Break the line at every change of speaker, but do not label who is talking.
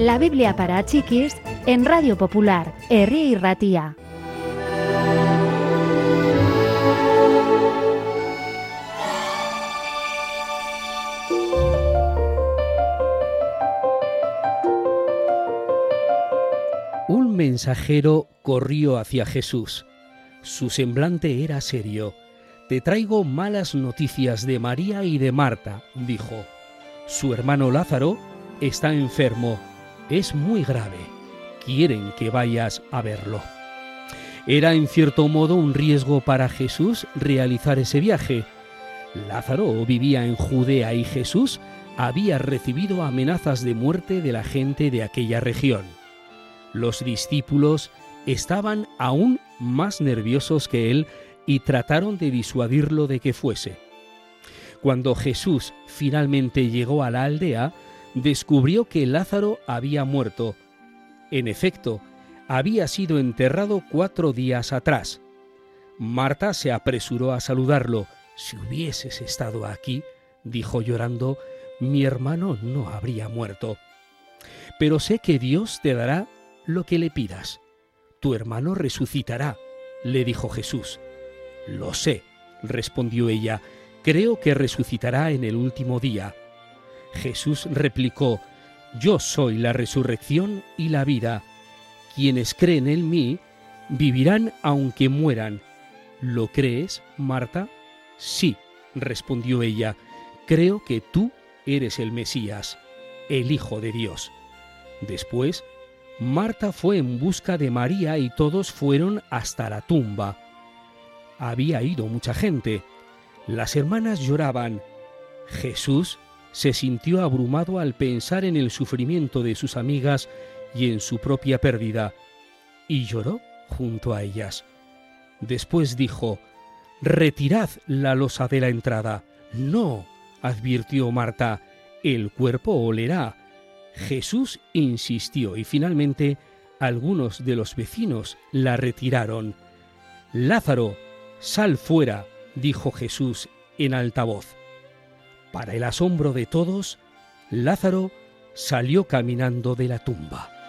La Biblia para chiquis en Radio Popular, Herri y Ratía.
Un mensajero corrió hacia Jesús. Su semblante era serio. Te traigo malas noticias de María y de Marta, dijo. Su hermano Lázaro está enfermo. Es muy grave. Quieren que vayas a verlo. Era en cierto modo un riesgo para Jesús realizar ese viaje. Lázaro vivía en Judea y Jesús había recibido amenazas de muerte de la gente de aquella región. Los discípulos estaban aún más nerviosos que él y trataron de disuadirlo de que fuese. Cuando Jesús finalmente llegó a la aldea, descubrió que Lázaro había muerto. En efecto, había sido enterrado cuatro días atrás. Marta se apresuró a saludarlo. Si hubieses estado aquí, dijo llorando, mi hermano no habría muerto. Pero sé que Dios te dará lo que le pidas. Tu hermano resucitará, le dijo Jesús. Lo sé, respondió ella, creo que resucitará en el último día. Jesús replicó, Yo soy la resurrección y la vida. Quienes creen en mí vivirán aunque mueran. ¿Lo crees, Marta? Sí, respondió ella, creo que tú eres el Mesías, el Hijo de Dios. Después, Marta fue en busca de María y todos fueron hasta la tumba. Había ido mucha gente. Las hermanas lloraban. Jesús se sintió abrumado al pensar en el sufrimiento de sus amigas y en su propia pérdida, y lloró junto a ellas. Después dijo, Retirad la losa de la entrada. No, advirtió Marta, el cuerpo olerá. Jesús insistió y finalmente algunos de los vecinos la retiraron. Lázaro, sal fuera, dijo Jesús en alta voz. Para el asombro de todos, Lázaro salió caminando de la tumba.